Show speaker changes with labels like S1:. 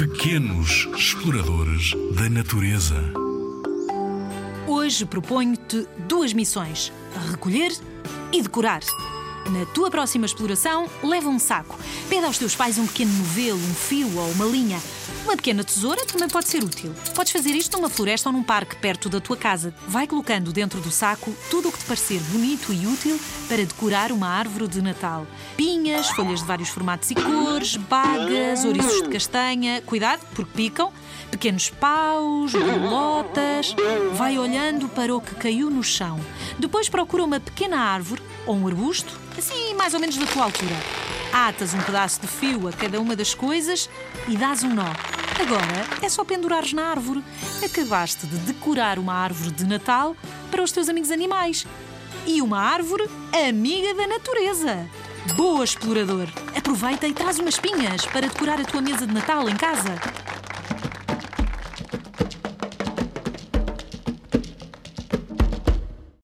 S1: Pequenos exploradores da natureza.
S2: Hoje proponho-te duas missões: recolher e decorar. Na tua próxima exploração, leva um saco. Pede aos teus pais um pequeno novelo, um fio ou uma linha. Uma pequena tesoura também pode ser útil. Podes fazer isto numa floresta ou num parque perto da tua casa. Vai colocando dentro do saco tudo o que te parecer bonito e útil para decorar uma árvore de Natal. Folhas de vários formatos e cores, bagas, ouriços de castanha. Cuidado, porque picam. Pequenos paus, bolotas. Vai olhando para o que caiu no chão. Depois procura uma pequena árvore ou um arbusto, assim mais ou menos da tua altura. Atas um pedaço de fio a cada uma das coisas e dás um nó. Agora é só pendurares na árvore. Acabaste de decorar uma árvore de Natal para os teus amigos animais. E uma árvore amiga da natureza. Boa explorador! Aproveita e traz umas pinhas para decorar a tua mesa de Natal em casa.